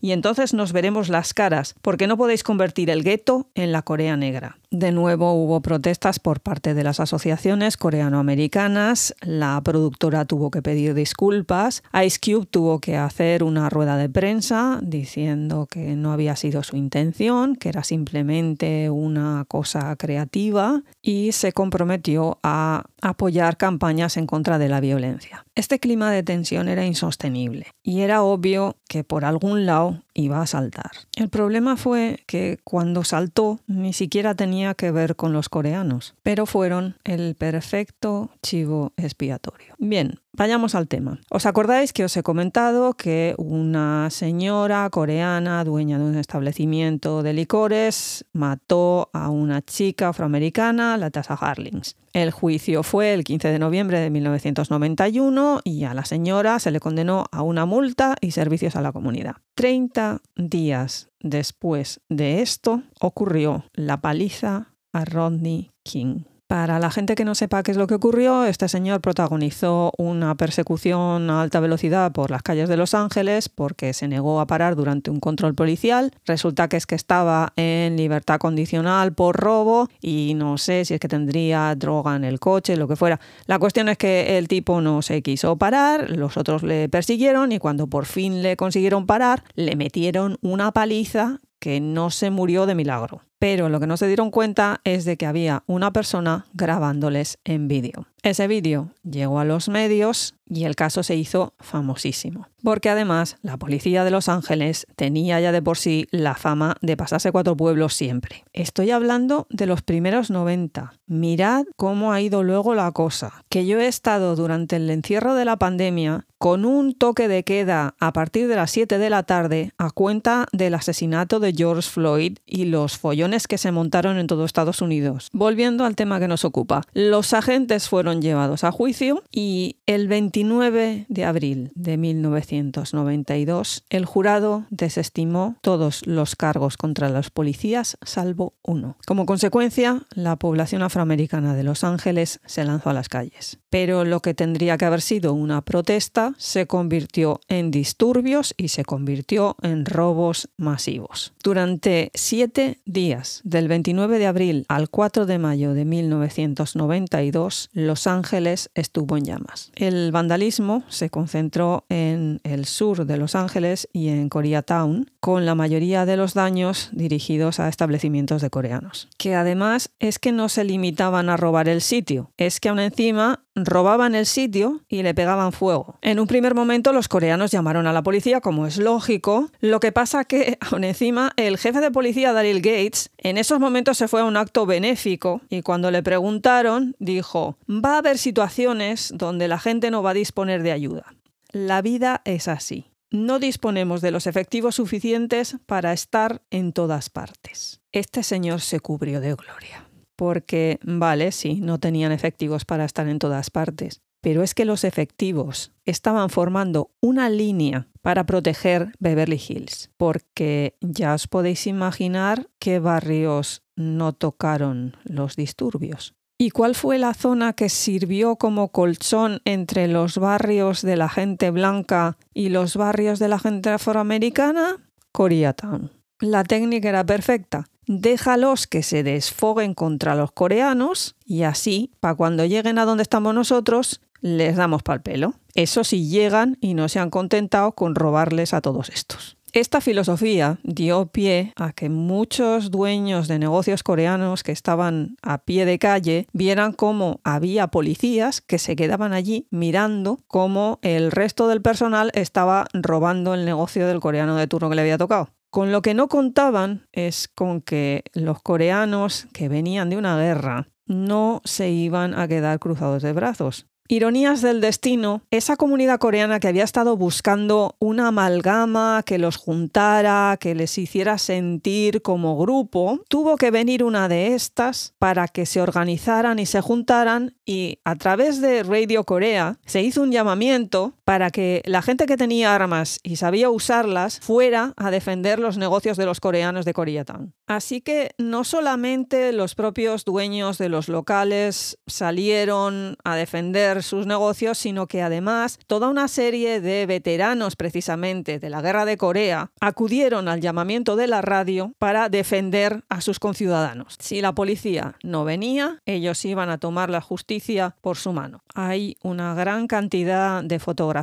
y entonces nos veremos las caras, porque no podéis convertir el gueto en la Corea Negra. De nuevo hubo protestas por parte de las asociaciones coreanoamericanas, la productora tuvo que pedir disculpas, Ice Cube tuvo que hacer una rueda de prensa diciendo que no había sido su intención, que era simplemente una cosa creativa y se comprometió a apoyar campañas en contra de la violencia. Este clima de tensión era insostenible y era obvio que por algún lado iba a saltar. El problema fue que cuando saltó ni siquiera tenía que ver con los coreanos, pero fueron el perfecto chivo expiatorio. Bien, Vayamos al tema. ¿Os acordáis que os he comentado que una señora coreana, dueña de un establecimiento de licores, mató a una chica afroamericana, la Tasa Harlings? El juicio fue el 15 de noviembre de 1991 y a la señora se le condenó a una multa y servicios a la comunidad. 30 días después de esto ocurrió la paliza a Rodney King. Para la gente que no sepa qué es lo que ocurrió, este señor protagonizó una persecución a alta velocidad por las calles de Los Ángeles porque se negó a parar durante un control policial. Resulta que es que estaba en libertad condicional por robo y no sé si es que tendría droga en el coche, lo que fuera. La cuestión es que el tipo no se quiso parar, los otros le persiguieron y cuando por fin le consiguieron parar, le metieron una paliza que no se murió de milagro pero lo que no se dieron cuenta es de que había una persona grabándoles en vídeo. Ese vídeo llegó a los medios y el caso se hizo famosísimo, porque además la policía de Los Ángeles tenía ya de por sí la fama de pasarse cuatro pueblos siempre. Estoy hablando de los primeros 90. Mirad cómo ha ido luego la cosa, que yo he estado durante el encierro de la pandemia con un toque de queda a partir de las 7 de la tarde a cuenta del asesinato de George Floyd y los follones que se montaron en todo Estados Unidos. Volviendo al tema que nos ocupa, los agentes fueron llevados a juicio y el 29 de abril de 1992 el jurado desestimó todos los cargos contra los policías salvo uno. Como consecuencia, la población afroamericana de Los Ángeles se lanzó a las calles. Pero lo que tendría que haber sido una protesta se convirtió en disturbios y se convirtió en robos masivos. Durante siete días del 29 de abril al 4 de mayo de 1992, Los Ángeles estuvo en llamas. El vandalismo se concentró en el sur de Los Ángeles y en Koreatown, con la mayoría de los daños dirigidos a establecimientos de coreanos. Que además es que no se limitaban a robar el sitio, es que aún encima robaban el sitio y le pegaban fuego. En un primer momento los coreanos llamaron a la policía, como es lógico, lo que pasa que <laughs> aún encima el jefe de policía Daryl Gates en esos momentos se fue a un acto benéfico y cuando le preguntaron dijo, va a haber situaciones donde la gente no va a disponer de ayuda. La vida es así. No disponemos de los efectivos suficientes para estar en todas partes. Este señor se cubrió de gloria porque, vale, sí, no tenían efectivos para estar en todas partes, pero es que los efectivos estaban formando una línea para proteger Beverly Hills, porque ya os podéis imaginar qué barrios no tocaron los disturbios. ¿Y cuál fue la zona que sirvió como colchón entre los barrios de la gente blanca y los barrios de la gente afroamericana? Koreatown. La técnica era perfecta déjalos que se desfoguen contra los coreanos y así, para cuando lleguen a donde estamos nosotros, les damos pal pelo. Eso si llegan y no se han contentado con robarles a todos estos. Esta filosofía dio pie a que muchos dueños de negocios coreanos que estaban a pie de calle vieran cómo había policías que se quedaban allí mirando cómo el resto del personal estaba robando el negocio del coreano de turno que le había tocado. Con lo que no contaban es con que los coreanos que venían de una guerra no se iban a quedar cruzados de brazos. Ironías del destino, esa comunidad coreana que había estado buscando una amalgama que los juntara, que les hiciera sentir como grupo, tuvo que venir una de estas para que se organizaran y se juntaran y a través de Radio Corea se hizo un llamamiento para que la gente que tenía armas y sabía usarlas fuera a defender los negocios de los coreanos de Koreatown. Así que no solamente los propios dueños de los locales salieron a defender sus negocios, sino que además toda una serie de veteranos precisamente de la guerra de Corea acudieron al llamamiento de la radio para defender a sus conciudadanos. Si la policía no venía, ellos iban a tomar la justicia por su mano. Hay una gran cantidad de fotografías,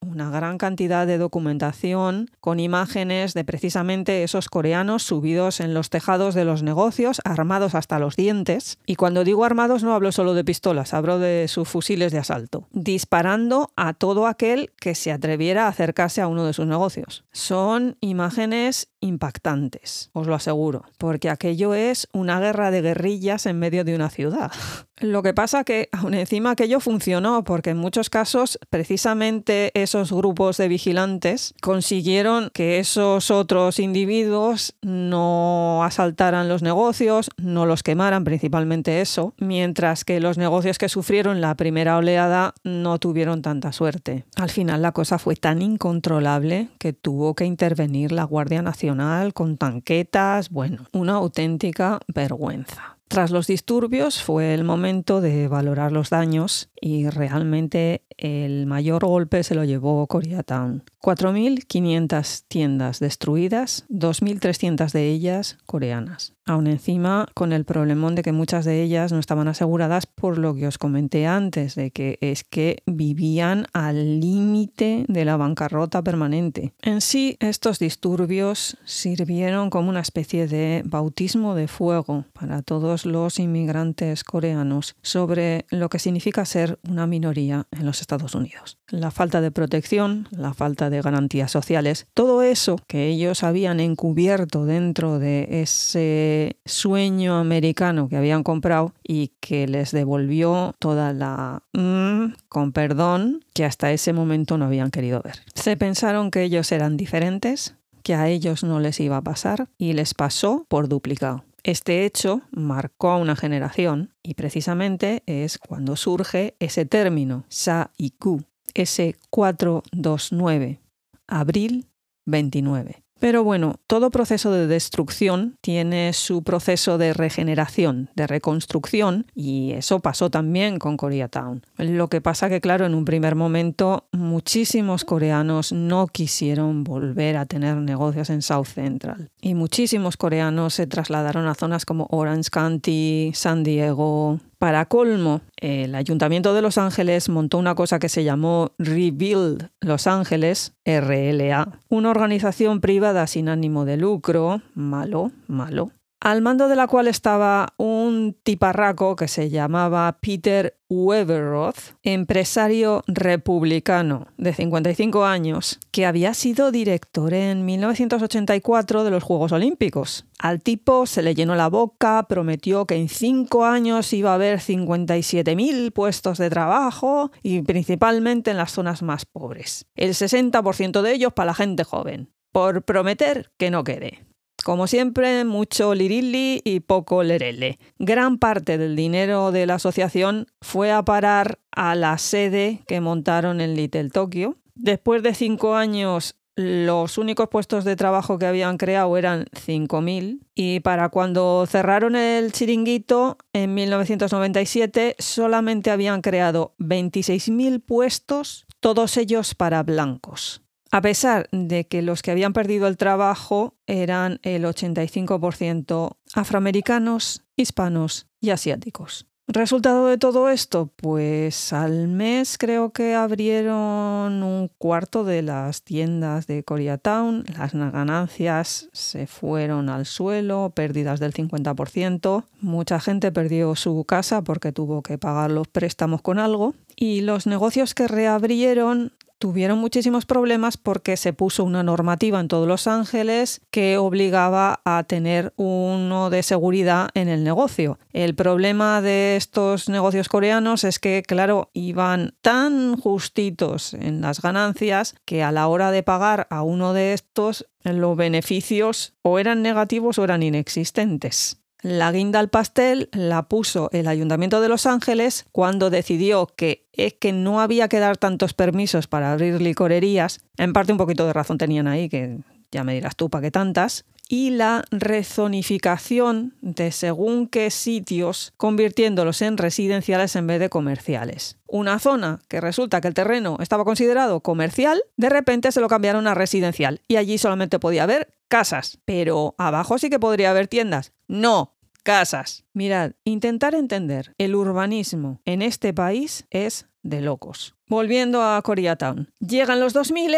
una gran cantidad de documentación con imágenes de precisamente esos coreanos subidos en los tejados de los negocios, armados hasta los dientes. Y cuando digo armados no hablo solo de pistolas, hablo de sus fusiles de asalto, disparando a todo aquel que se atreviera a acercarse a uno de sus negocios. Son imágenes impactantes, os lo aseguro, porque aquello es una guerra de guerrillas en medio de una ciudad. <laughs> Lo que pasa que aún encima aquello funcionó porque en muchos casos precisamente esos grupos de vigilantes consiguieron que esos otros individuos no asaltaran los negocios, no los quemaran, principalmente eso, mientras que los negocios que sufrieron la primera oleada no tuvieron tanta suerte. Al final la cosa fue tan incontrolable que tuvo que intervenir la Guardia Nacional con tanquetas, bueno, una auténtica vergüenza. Tras los disturbios fue el momento de valorar los daños y realmente el mayor golpe se lo llevó Koreatown. 4.500 tiendas destruidas, 2.300 de ellas coreanas. Aún encima con el problemón de que muchas de ellas no estaban aseguradas por lo que os comenté antes, de que es que vivían al límite de la bancarrota permanente. En sí, estos disturbios sirvieron como una especie de bautismo de fuego para todos los inmigrantes coreanos sobre lo que significa ser una minoría en los Estados Unidos. La falta de protección, la falta de garantías sociales, todo eso que ellos habían encubierto dentro de ese sueño americano que habían comprado y que les devolvió toda la... Mm, con perdón, que hasta ese momento no habían querido ver. Se pensaron que ellos eran diferentes, que a ellos no les iba a pasar y les pasó por duplicado. Este hecho marcó a una generación y precisamente es cuando surge ese término, Sa-iku, S429, abril 29. Pero bueno, todo proceso de destrucción tiene su proceso de regeneración, de reconstrucción, y eso pasó también con Koreatown. Lo que pasa que, claro, en un primer momento muchísimos coreanos no quisieron volver a tener negocios en South Central. Y muchísimos coreanos se trasladaron a zonas como Orange County, San Diego, para colmo, el Ayuntamiento de Los Ángeles montó una cosa que se llamó Rebuild Los Ángeles, RLA, una organización privada sin ánimo de lucro, malo, malo, al mando de la cual estaba un tiparraco que se llamaba Peter Weberroth, empresario republicano de 55 años, que había sido director en 1984 de los Juegos Olímpicos. Al tipo se le llenó la boca, prometió que en cinco años iba a haber 57.000 puestos de trabajo y principalmente en las zonas más pobres. El 60% de ellos para la gente joven. Por prometer que no quede. Como siempre, mucho lirili y poco lerele. Gran parte del dinero de la asociación fue a parar a la sede que montaron en Little Tokyo. Después de cinco años, los únicos puestos de trabajo que habían creado eran 5.000 y para cuando cerraron el chiringuito en 1997 solamente habían creado 26.000 puestos, todos ellos para blancos a pesar de que los que habían perdido el trabajo eran el 85% afroamericanos, hispanos y asiáticos. ¿Resultado de todo esto? Pues al mes creo que abrieron un cuarto de las tiendas de Koreatown, las ganancias se fueron al suelo, pérdidas del 50%, mucha gente perdió su casa porque tuvo que pagar los préstamos con algo y los negocios que reabrieron tuvieron muchísimos problemas porque se puso una normativa en todos Los Ángeles que obligaba a tener uno de seguridad en el negocio. El problema de estos negocios coreanos es que, claro, iban tan justitos en las ganancias que a la hora de pagar a uno de estos los beneficios o eran negativos o eran inexistentes. La guinda al pastel la puso el Ayuntamiento de Los Ángeles cuando decidió que es que no había que dar tantos permisos para abrir licorerías. En parte un poquito de razón tenían ahí, que ya me dirás tú para qué tantas. Y la rezonificación de según qué sitios, convirtiéndolos en residenciales en vez de comerciales. Una zona que resulta que el terreno estaba considerado comercial, de repente se lo cambiaron a residencial y allí solamente podía haber casas. Pero abajo sí que podría haber tiendas. No, casas. Mirad, intentar entender el urbanismo en este país es de locos. Volviendo a Koreatown. Llegan los 2000,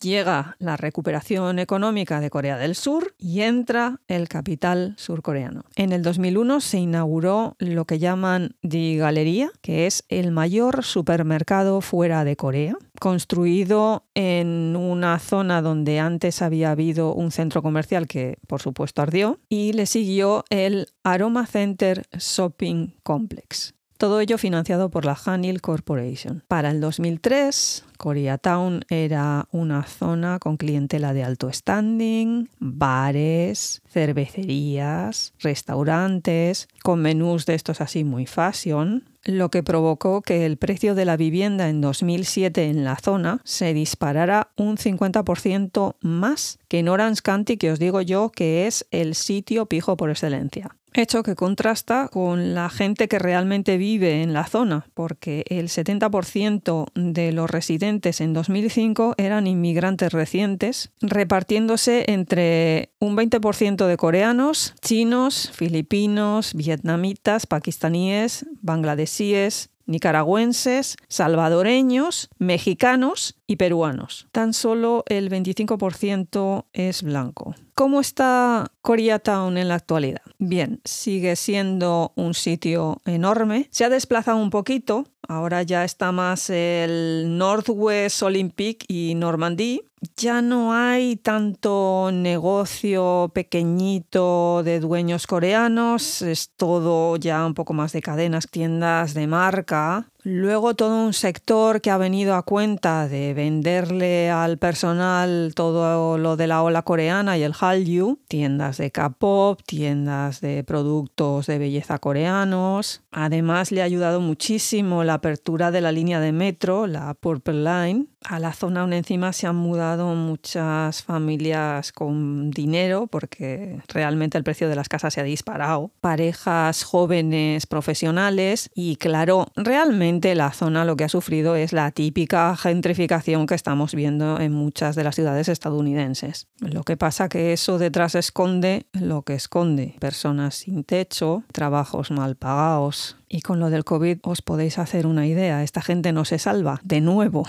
llega la recuperación económica de Corea del Sur y entra el capital surcoreano. En el 2001 se inauguró lo que llaman The Galería, que es el mayor supermercado fuera de Corea, construido en una zona donde antes había habido un centro comercial que por supuesto ardió, y le siguió el Aroma Center Shopping Complex. Todo ello financiado por la Hanil Corporation. Para el 2003, Koreatown era una zona con clientela de alto standing, bares, cervecerías, restaurantes, con menús de estos así muy fashion, lo que provocó que el precio de la vivienda en 2007 en la zona se disparara un 50% más que en Orange County, que os digo yo que es el sitio pijo por excelencia hecho que contrasta con la gente que realmente vive en la zona, porque el 70% de los residentes en 2005 eran inmigrantes recientes, repartiéndose entre un 20% de coreanos, chinos, filipinos, vietnamitas, pakistaníes, bangladesíes, nicaragüenses, salvadoreños, mexicanos y peruanos. Tan solo el 25% es blanco. ¿Cómo está Koreatown en la actualidad? Bien, sigue siendo un sitio enorme. Se ha desplazado un poquito. Ahora ya está más el Northwest Olympic y Normandie. Ya no hay tanto negocio pequeñito de dueños coreanos. Es todo ya un poco más de cadenas, tiendas de marca. Luego todo un sector que ha venido a cuenta de venderle al personal todo lo de la ola coreana y el Hallyu, tiendas de K-pop, tiendas de productos de belleza coreanos. Además le ha ayudado muchísimo la apertura de la línea de metro, la Purple Line. A la zona donde encima se han mudado muchas familias con dinero porque realmente el precio de las casas se ha disparado. Parejas jóvenes profesionales y claro, realmente la zona lo que ha sufrido es la típica gentrificación que estamos viendo en muchas de las ciudades estadounidenses. Lo que pasa que eso detrás esconde lo que esconde. Personas sin techo, trabajos mal pagados. Y con lo del COVID os podéis hacer una idea, esta gente no se salva de nuevo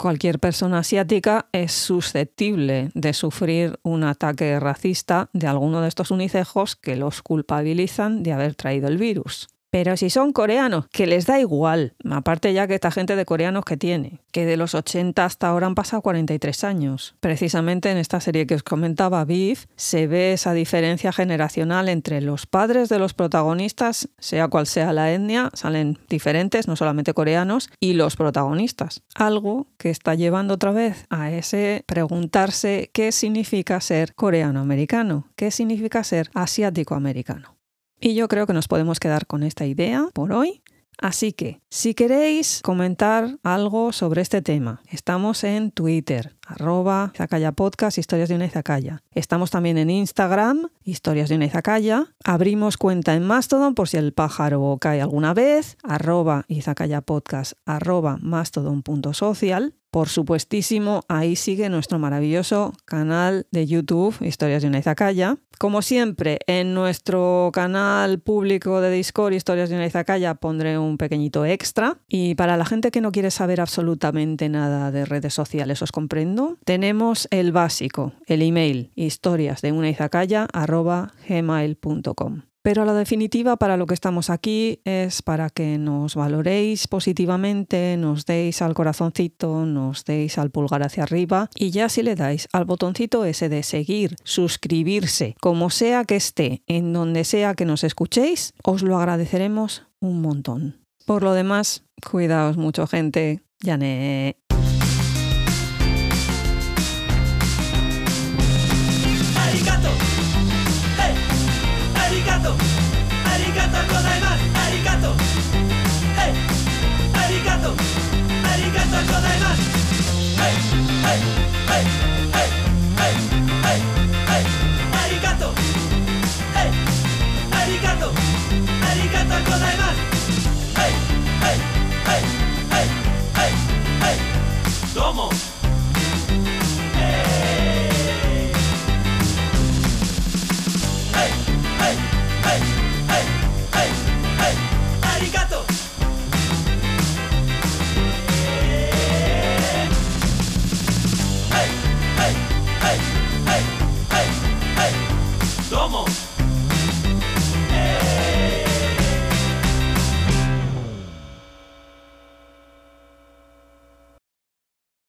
cualquier persona asiática es susceptible de sufrir un ataque racista de alguno de estos unicejos que los culpabilizan de haber traído el virus. Pero si son coreanos, que les da igual. Aparte ya que esta gente de coreanos que tiene, que de los 80 hasta ahora han pasado 43 años. Precisamente en esta serie que os comentaba, Beef, se ve esa diferencia generacional entre los padres de los protagonistas, sea cual sea la etnia, salen diferentes, no solamente coreanos, y los protagonistas. Algo que está llevando otra vez a ese preguntarse qué significa ser coreano-americano, qué significa ser asiático-americano. Y yo creo que nos podemos quedar con esta idea por hoy. Así que, si queréis comentar algo sobre este tema, estamos en Twitter, arroba Izakaya Podcast, Historias de una Izakaya. Estamos también en Instagram, Historias de una Izakaya. Abrimos cuenta en Mastodon por si el pájaro cae alguna vez, arroba Izakaya Podcast, arroba mastodon.social. Por supuestísimo, ahí sigue nuestro maravilloso canal de YouTube, Historias de una Izakaya. Como siempre, en nuestro canal público de Discord, Historias de una Izakaya, pondré un pequeñito extra. Y para la gente que no quiere saber absolutamente nada de redes sociales, os comprendo, tenemos el básico, el email, historias de una gmail.com. Pero la definitiva para lo que estamos aquí es para que nos valoréis positivamente, nos deis al corazoncito, nos deis al pulgar hacia arriba y ya si le dais al botoncito ese de seguir, suscribirse, como sea que esté, en donde sea que nos escuchéis, os lo agradeceremos un montón. Por lo demás, cuidaos mucho gente, ya ne